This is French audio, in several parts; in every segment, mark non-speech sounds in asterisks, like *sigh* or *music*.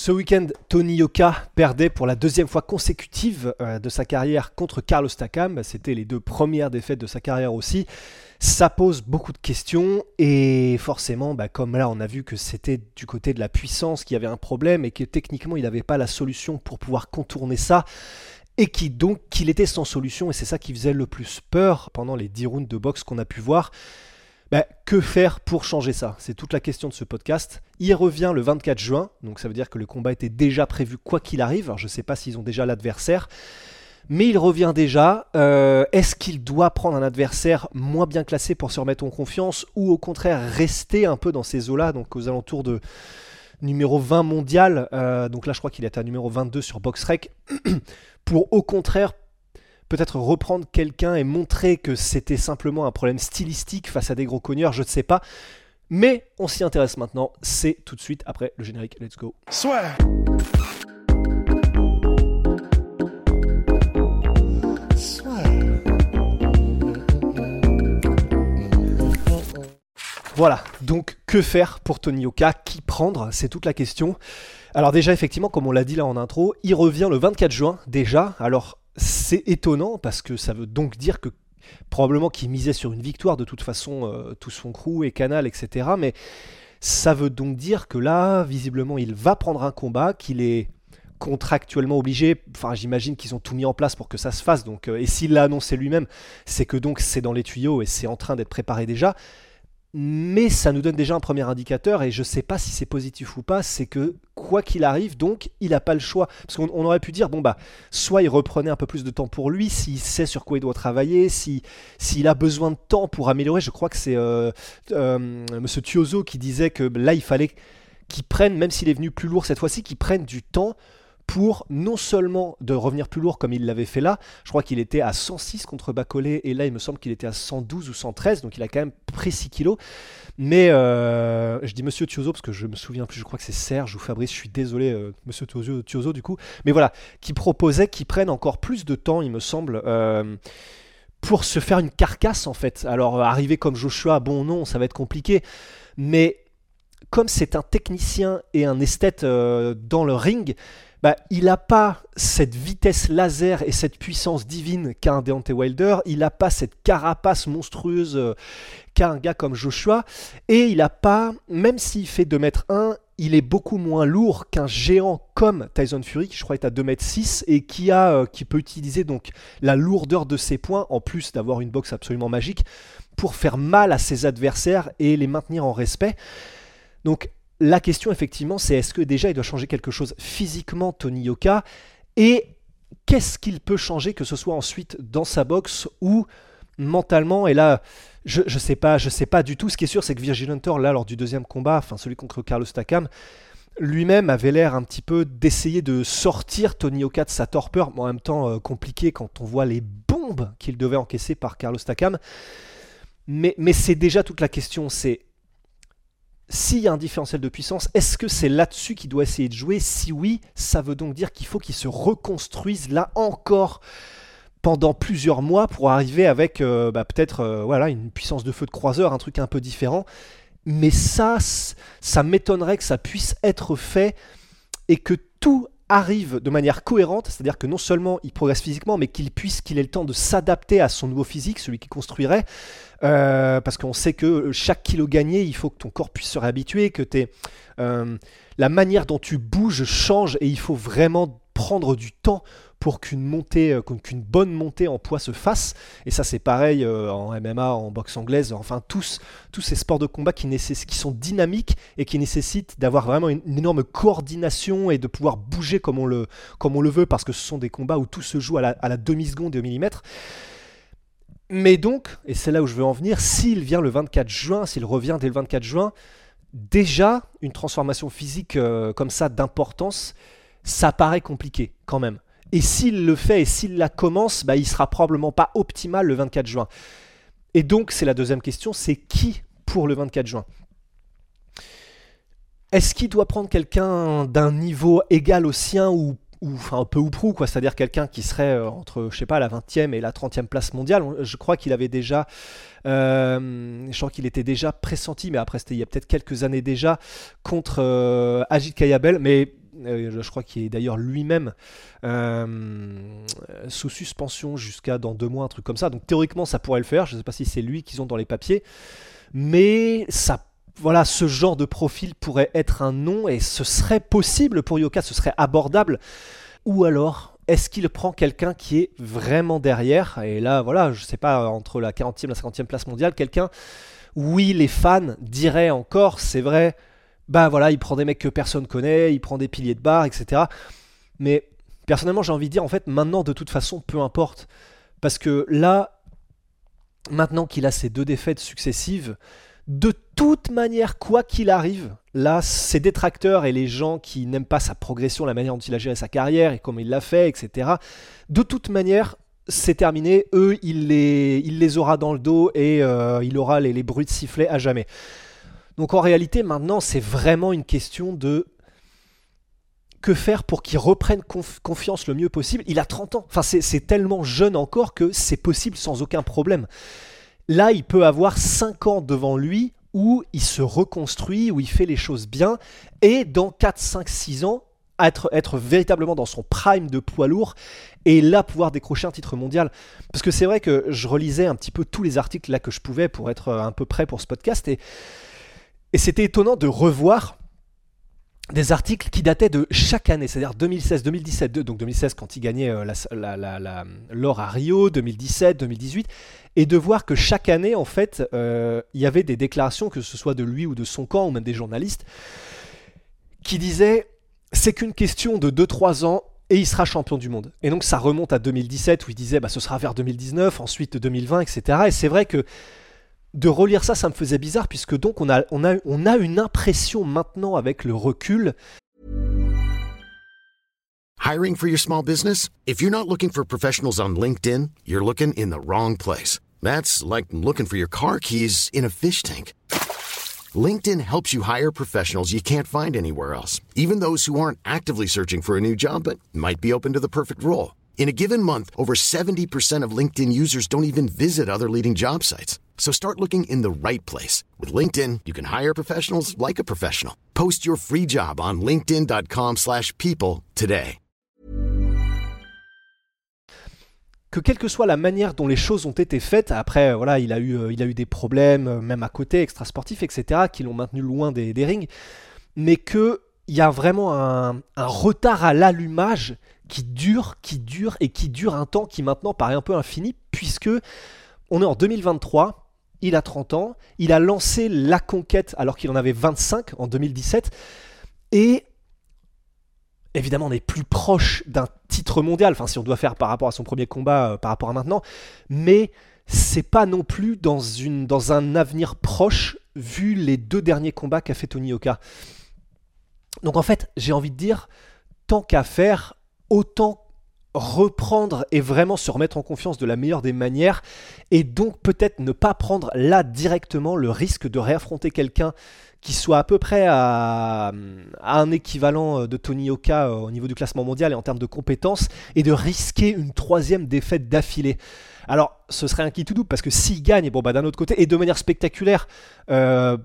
Ce week-end, Tony Yoka perdait pour la deuxième fois consécutive euh, de sa carrière contre Carlos Takam. C'était les deux premières défaites de sa carrière aussi. Ça pose beaucoup de questions et forcément, bah, comme là on a vu que c'était du côté de la puissance qu'il y avait un problème et que techniquement il n'avait pas la solution pour pouvoir contourner ça et qui donc qu'il était sans solution et c'est ça qui faisait le plus peur pendant les 10 rounds de boxe qu'on a pu voir. Bah, que faire pour changer ça? C'est toute la question de ce podcast. Il revient le 24 juin, donc ça veut dire que le combat était déjà prévu quoi qu'il arrive. Alors je ne sais pas s'ils ont déjà l'adversaire, mais il revient déjà. Euh, est-ce qu'il doit prendre un adversaire moins bien classé pour se remettre en confiance ou au contraire rester un peu dans ces eaux-là, donc aux alentours de numéro 20 mondial, euh, donc là je crois qu'il est à numéro 22 sur BoxRec, *clears throat* pour au contraire peut-être reprendre quelqu'un et montrer que c'était simplement un problème stylistique face à des gros cogneurs, je ne sais pas. Mais on s'y intéresse maintenant, c'est tout de suite après le générique. Let's go. Soit. Voilà, donc que faire pour Tony Oka? Qui prendre? C'est toute la question. Alors déjà, effectivement, comme on l'a dit là en intro, il revient le 24 juin déjà. Alors c'est étonnant parce que ça veut donc dire que probablement qu'il misait sur une victoire de toute façon, euh, tout son crew et Canal, etc. Mais ça veut donc dire que là, visiblement, il va prendre un combat, qu'il est contractuellement obligé. Enfin, j'imagine qu'ils ont tout mis en place pour que ça se fasse. Donc, euh, et s'il l'a annoncé lui-même, c'est que donc c'est dans les tuyaux et c'est en train d'être préparé déjà mais ça nous donne déjà un premier indicateur et je ne sais pas si c'est positif ou pas, c'est que quoi qu'il arrive, donc il n'a pas le choix. Parce qu'on aurait pu dire, bon bah, soit il reprenait un peu plus de temps pour lui, s'il sait sur quoi il doit travailler, s'il a besoin de temps pour améliorer. Je crois que c'est euh, euh, Monsieur Tiozo qui disait que là il fallait qu'il prenne, même s'il est venu plus lourd cette fois-ci, qu'il prenne du temps pour non seulement de revenir plus lourd comme il l'avait fait là, je crois qu'il était à 106 contre Bacolé et là il me semble qu'il était à 112 ou 113, donc il a quand même pris 6 kilos. Mais euh, je dis Monsieur Tiozo parce que je me souviens plus, je crois que c'est Serge ou Fabrice, je suis désolé euh, Monsieur Tiozo, du coup, mais voilà, qui proposait qu'il prenne encore plus de temps, il me semble. Euh, pour se faire une carcasse en fait. Alors arriver comme Joshua, bon non, ça va être compliqué, mais comme c'est un technicien et un esthète dans le ring, bah, il n'a pas cette vitesse laser et cette puissance divine qu'a un Deontay Wilder, il n'a pas cette carapace monstrueuse euh, qu'a un gars comme Joshua, et il n'a pas, même s'il fait 2m1, il est beaucoup moins lourd qu'un géant comme Tyson Fury, qui je crois est à 2m6, et qui, a, euh, qui peut utiliser donc la lourdeur de ses points, en plus d'avoir une boxe absolument magique, pour faire mal à ses adversaires et les maintenir en respect. Donc la question, effectivement, c'est est-ce que déjà il doit changer quelque chose physiquement, Tony Yoka? Et qu'est-ce qu'il peut changer, que ce soit ensuite dans sa boxe ou mentalement? Et là, je ne sais, pas, je sais pas du tout. Ce qui est sûr, c'est que Virgil Hunter, là, lors du deuxième combat, enfin celui contre Carlos Takam, lui-même avait l'air un petit peu d'essayer de sortir Tony Yoka de sa torpeur, mais en même temps euh, compliqué quand on voit les bombes qu'il devait encaisser par Carlos Takam. Mais c'est déjà toute la question, c'est s'il y a un différentiel de puissance, est-ce que c'est là-dessus qu'il doit essayer de jouer? Si oui, ça veut donc dire qu'il faut qu'il se reconstruise là encore pendant plusieurs mois pour arriver avec euh, bah, peut-être euh, voilà, une puissance de feu de croiseur, un truc un peu différent. Mais ça, ça m'étonnerait que ça puisse être fait et que tout arrive de manière cohérente, c'est-à-dire que non seulement il progresse physiquement, mais qu'il puisse, qu'il ait le temps de s'adapter à son nouveau physique, celui qui construirait, euh, parce qu'on sait que chaque kilo gagné, il faut que ton corps puisse se réhabituer, que euh, la manière dont tu bouges change et il faut vraiment prendre du temps pour qu'une montée, euh, qu'une bonne montée en poids se fasse. Et ça, c'est pareil euh, en MMA, en boxe anglaise, enfin tous, tous ces sports de combat qui, qui sont dynamiques et qui nécessitent d'avoir vraiment une, énorme coordination et de pouvoir bouger comme on, le, comme on le veut, parce que ce sont des combats où tout se joue à la, à la demi-seconde et au millimètre. Mais donc, et c'est là où je veux en venir, s'il vient le 24 juin, s'il revient dès le 24 juin, déjà, une transformation physique euh, comme ça d'importance, ça paraît compliqué quand même. Et s'il le fait et s'il la commence, bah, il sera probablement pas optimal le 24 juin. Et donc, c'est la deuxième question, c'est qui pour le 24 juin? Est-ce qu'il doit prendre quelqu'un d'un niveau égal au sien ou, un peu ou prou, quoi? C'est-à-dire quelqu'un qui serait euh, entre, je sais pas, la 20e et la 30e place mondiale. Je crois qu'il avait déjà, euh, je crois qu'il était déjà pressenti, mais après c'était il y a peut-être quelques années déjà contre euh, Ajit Kayabel, mais je crois qu'il est d'ailleurs lui-même euh, sous suspension jusqu'à dans deux mois, un truc comme ça. Donc théoriquement, ça pourrait le faire. Je ne sais pas si c'est lui qu'ils ont dans les papiers, mais ça, voilà, ce genre de profil pourrait être un nom et ce serait possible pour Yoka, ce serait abordable. Ou alors, est-ce qu'il prend quelqu'un qui est vraiment derrière? Et là, voilà, je sais pas, entre la 40e et la 50e place mondiale, quelqu'un, oui, les fans diraient encore, c'est vrai, bah voilà, il prend des mecs que personne connaît, il prend des piliers de bar, etc. Mais personnellement, j'ai envie de dire, en fait, maintenant, de toute façon, peu importe. Parce que là, maintenant qu'il a ces deux défaites successives, de toute manière, quoi qu'il arrive, là, ses détracteurs et les gens qui n'aiment pas sa progression, la manière dont il a géré sa carrière et comment il l'a fait, etc., de toute manière, c'est terminé. Eux, il les, il les aura dans le dos et euh, il aura les, les bruits de sifflet à jamais. Donc en réalité, maintenant, c'est vraiment une question de que faire pour qu'il reprenne confiance le mieux possible. Il a 30 ans. Enfin, c'est tellement jeune encore que c'est possible sans aucun problème. Là, il peut avoir 5 ans devant lui où il se reconstruit, où il fait les choses bien, et dans 4, 5, 6 ans, être, être véritablement dans son prime de poids lourd, et là pouvoir décrocher un titre mondial. Parce que c'est vrai que je relisais un petit peu tous les articles là que je pouvais pour être un peu prêt pour ce podcast, et et c'était étonnant de revoir des articles qui dataient de chaque année, c'est-à-dire 2016, 2017, donc 2016 quand il gagnait euh, l'or à Rio, 2017, 2018, et de voir que chaque année, en fait, euh, il y avait des déclarations, que ce soit de lui ou de son camp, ou même des journalistes, qui disaient c'est qu'une question de 2-3 ans et il sera champion du monde. Et donc ça remonte à 2017 où il disait bah, ce sera vers 2019, ensuite 2020, etc. Et c'est vrai que de relire ça, ça me faisait bizarre puisque donc on a, on a, on a une impression maintenant avec le recul. Hiring for your small business? If you're not looking for professionals on LinkedIn, you're looking in the wrong place. That's like looking for your car keys in a fish tank. LinkedIn helps you hire professionals you can't find anywhere else, even those who aren't actively searching for a new job but might be open to the perfect role. In a given month, over 70% of LinkedIn users don't even visit other leading job sites. So start looking in the right place. With LinkedIn, you can hire professionals like a professional. Post your free job on linkedin.com slash people today. Que quelle que soit la manière dont les choses ont été faites, après, voilà, il a eu, euh, il a eu des problèmes, euh, même à côté, extrasportifs, etc., qui l'ont maintenu loin des, des rings, mais qu'il y a vraiment un, un retard à l'allumage qui dure, qui dure et qui dure un temps qui maintenant paraît un peu infini, puisque on est en 2023, il a 30 ans, il a lancé la conquête alors qu'il en avait 25 en 2017, et évidemment on est plus proche d'un titre mondial, enfin si on doit faire par rapport à son premier combat, euh, par rapport à maintenant, mais c'est pas non plus dans, un avenir proche vu les deux derniers combats qu'a fait Tony Oka. Donc en fait, j'ai envie de dire, tant qu'à faire, autant reprendre et vraiment se remettre en confiance de la meilleure des manières et donc peut-être ne pas prendre là directement le risque de réaffronter quelqu'un qui soit à peu près à, un équivalent de Tony Oka euh, au niveau du classement mondial et en termes de compétences et de risquer une troisième défaite d'affilée. Alors, ce serait un qui tout double parce que s'il gagne, bon bah d'un autre côté, et de manière spectaculaire, euh,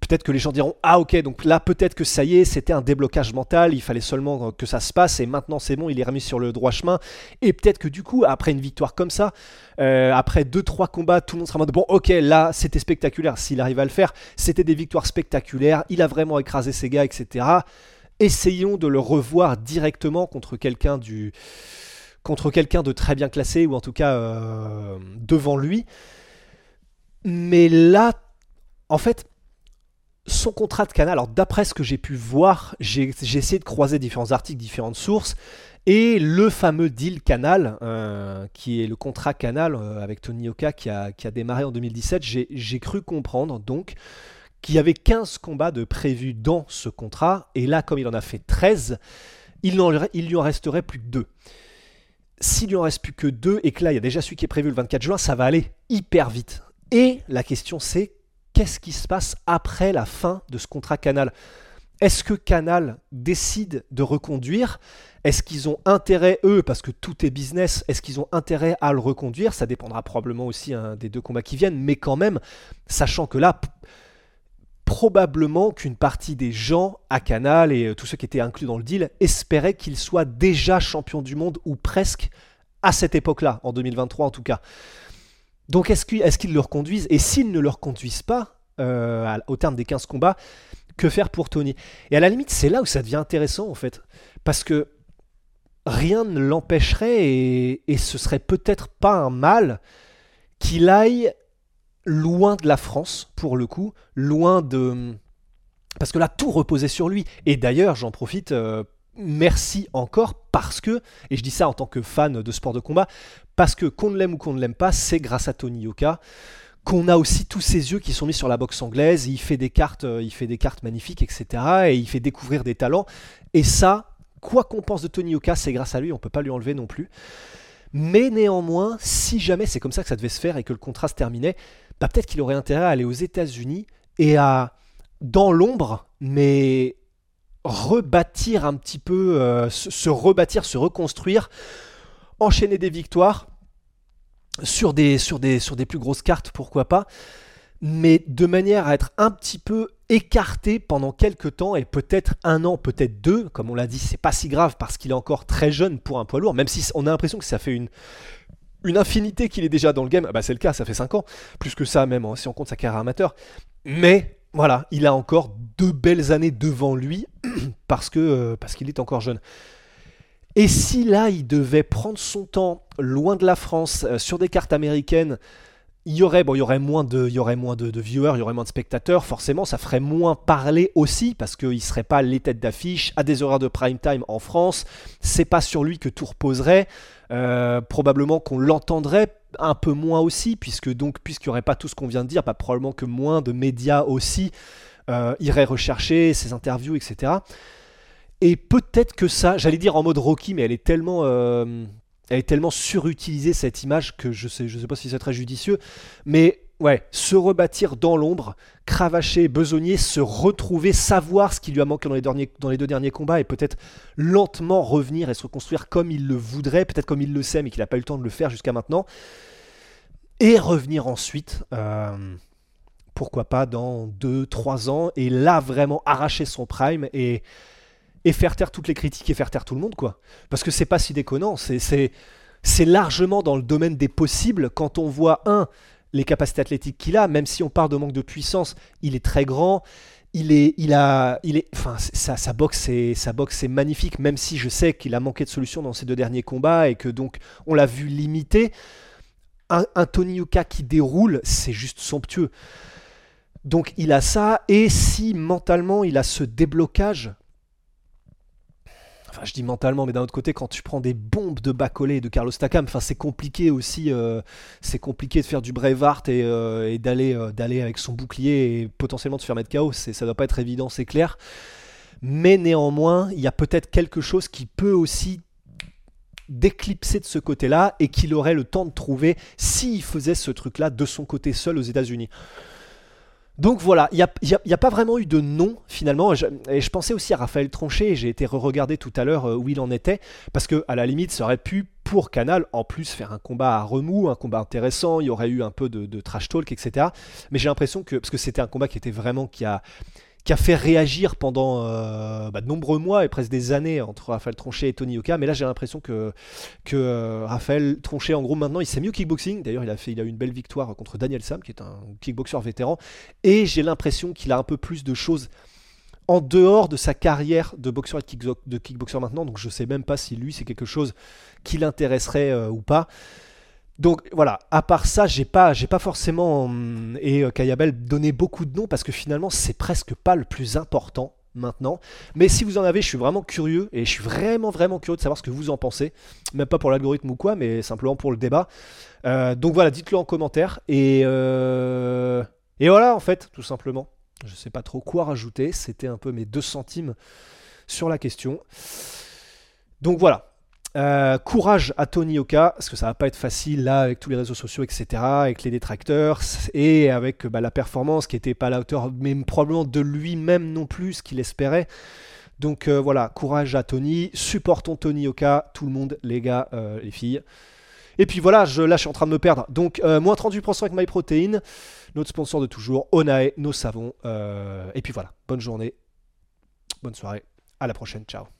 peut-être que les gens diront ah ok donc là peut-être que ça y est, c'était un déblocage mental, il fallait seulement que ça se passe et maintenant c'est bon, il est remis sur le droit chemin. Et peut-être que du coup après une victoire comme ça, euh, après 2-3 combats, tout le monde sera en mode bon ok là c'était spectaculaire, s'il arrive à le faire, c'était des victoires spectaculaires, il a vraiment écrasé ses gars, etc. Essayons de le revoir directement contre quelqu'un du contre quelqu'un de très bien classé, ou en tout cas euh, devant lui. Mais là, en fait, son contrat de canal, alors d'après ce que j'ai pu voir, j'ai essayé de croiser différents articles, différentes sources, et le fameux deal Canal, euh, qui est le contrat Canal euh, avec Tony Oka qui a, qui a, démarré en 2017, j'ai cru comprendre donc qu'il y avait 15 combats de prévus dans ce contrat, et là, comme il en a fait 13, il, il lui en resterait plus que 2. S'il lui en reste plus que 2, et que là, il y a déjà celui qui est prévu le 24 juin, ça va aller hyper vite. Et la question, c'est qu'est-ce qui se passe après la fin de ce contrat Canal? Est-ce que Canal décide de reconduire? Est-ce qu'ils ont intérêt, eux, parce que tout est business, est-ce qu'ils ont intérêt à le reconduire? Ça dépendra probablement aussi hein, des deux combats qui viennent, mais quand même, sachant que là, probablement qu'une partie des gens à Canal et euh, tous ceux qui étaient inclus dans le deal espéraient qu'il soit déjà champion du monde ou presque à cette époque-là, en 2023 en tout cas. Donc est-ce qu'ils le reconduisent? Et s'ils ne le reconduisent pas, euh, au terme des 15 combats, que faire pour Tony? Et à la limite, c'est là où ça devient intéressant en fait. Parce que rien ne l'empêcherait et, et ce serait peut-être pas un mal qu'il aille loin de la France, pour le coup, loin de... Parce que là, tout reposait sur lui. Et d'ailleurs, j'en profite, euh, merci encore, parce que, et je dis ça en tant que fan de sport de combat, parce que qu'on l'aime ou qu'on ne l'aime pas, c'est grâce à Tony Yoka qu'on a aussi tous ses yeux qui sont mis sur la boxe anglaise, il fait des cartes, euh, il fait des cartes magnifiques, etc. Et il fait découvrir des talents. Et ça, quoi qu'on pense de Tony Yoka, c'est grâce à lui, on peut pas lui enlever non plus. Mais néanmoins, si jamais c'est comme ça que ça devait se faire et que le contrat se terminait, bah, peut-être qu'il aurait intérêt à aller aux États-Unis et à, dans l'ombre, mais rebâtir un petit peu, euh, se, rebâtir, se reconstruire, enchaîner des victoires sur des, sur des, sur des plus grosses cartes, pourquoi pas, mais de manière à être un petit peu écarté pendant quelques temps et peut-être un an, peut-être deux, comme on l'a dit, c'est pas si grave parce qu'il est encore très jeune pour un poids lourd, même si on a l'impression que ça fait une, une infinité qu'il est déjà dans le game. Ah bah c'est le cas, ça fait 5 ans. Plus que ça même, hein, si on compte sa carrière amateur. Mais voilà, il a encore deux belles années devant lui *clears throat* euh, parce qu'il est encore jeune. Et si là, il devait prendre son temps loin de la France, euh, sur des cartes américaines, il y aurait, moins de, il aurait moins de, viewers, il y aurait moins de spectateurs, forcément, ça ferait moins parler aussi, parce qu'il ne serait pas les têtes d'affiche à des horaires de prime time en France. C'est pas sur lui que tout reposerait. Euh, probablement qu'on l'entendrait un peu moins aussi, puisque donc, puisqu'il n'y aurait pas tout ce qu'on vient de dire, pas probablement que moins de médias aussi euh, iraient rechercher ses interviews, etc. Et peut-être que ça, j'allais dire en mode Rocky, mais elle est tellement, euh, elle est tellement surutilisée cette image que je sais, je sais pas si c'est très judicieux, mais ouais, se rebâtir dans l'ombre, cravacher, besogner, se retrouver, savoir ce qui lui a manqué dans les, derniers, dans les deux derniers combats et peut-être lentement revenir et se reconstruire comme il le voudrait, peut-être comme il le sait mais qu'il n'a pas eu le temps de le faire jusqu'à maintenant, et revenir ensuite. Euh, pourquoi pas dans 2-3 ans, et là vraiment arracher son prime et et faire taire toutes les critiques et faire taire tout le monde, quoi. Parce que c'est pas si déconnant, c'est largement dans le domaine des possibles quand on voit, un, les capacités athlétiques qu'il a, même si on parle de manque de puissance, il est très grand, il est, il a, il est, enfin, sa, boxe, c'est, sa boxe, c'est magnifique, même si je sais qu'il a manqué de solutions dans ses deux derniers combats et que donc on l'a vu limité. Un, un Tony Yuka qui déroule, c'est juste somptueux. Donc il a ça, et si mentalement il a ce déblocage, Enfin, je dis mentalement, mais d'un autre côté, quand tu prends des bombes de Bacolé de Carlos Takam, enfin, c'est compliqué aussi. Euh, c'est compliqué de faire du Braveheart et, euh, et d'aller, euh, d'aller avec son bouclier et potentiellement de se faire mettre KO. C'est, ça doit pas être évident, c'est clair. Mais néanmoins, il y a peut-être quelque chose qui peut aussi d'éclipser de ce côté-là et qu'il aurait le temps de trouver s'il faisait ce truc-là de son côté seul aux États-Unis. Donc voilà, il n'y a, pas vraiment eu de nom finalement. et je pensais aussi à Raphaël Tronchet, j'ai été re-regarder tout à l'heure euh, où il en était, parce que à la limite, ça aurait pu, pour Canal, en plus faire un combat à remous, un combat intéressant, il y aurait eu un peu de, de trash talk, etc. Mais j'ai l'impression que, parce que c'était un combat qui était vraiment, qui a, qui a fait réagir pendant euh, bah, de nombreux mois et presque des années entre Raphaël Tronchet et Tony Yoka. Mais là, j'ai l'impression que, que euh, Raphaël Tronchet, en gros, maintenant, il sait mieux kickboxing. D'ailleurs, il a, il a eu une belle victoire contre Daniel Sam, qui est un kickboxer vétéran. Et j'ai l'impression qu'il a un peu plus de choses en dehors de sa carrière de boxeur et de kickboxer maintenant. Donc, je sais même pas si lui, c'est quelque chose qui l'intéresserait euh, ou pas. Donc voilà, à part ça, j'ai pas, j'ai pas forcément hum, et euh, Kayabel donné beaucoup de noms parce que finalement c'est presque pas le plus important maintenant. Mais si vous en avez, je suis vraiment curieux et je suis vraiment vraiment curieux de savoir ce que vous en pensez. Même pas pour l'algorithme ou quoi, mais simplement pour le débat. Euh, donc voilà, dites-le en commentaire et euh, et voilà en fait, tout simplement. Je sais pas trop quoi rajouter. C'était un peu mes deux centimes sur la question. Donc voilà. Euh, courage à Tony Oka, parce que ça va pas être facile là avec tous les réseaux sociaux, etc., avec les détracteurs et avec bah, la performance qui n'était pas à la hauteur, même probablement de lui-même non plus, ce qu'il espérait. Donc euh, voilà, courage à Tony, supportons Tony Oka, tout le monde, les gars, euh, les filles. Et puis voilà, je, là je suis en train de me perdre. Donc moins 38% avec MyProtein, notre sponsor de toujours, Onae, nos savons. et puis voilà, bonne journée, bonne soirée, à la prochaine, ciao.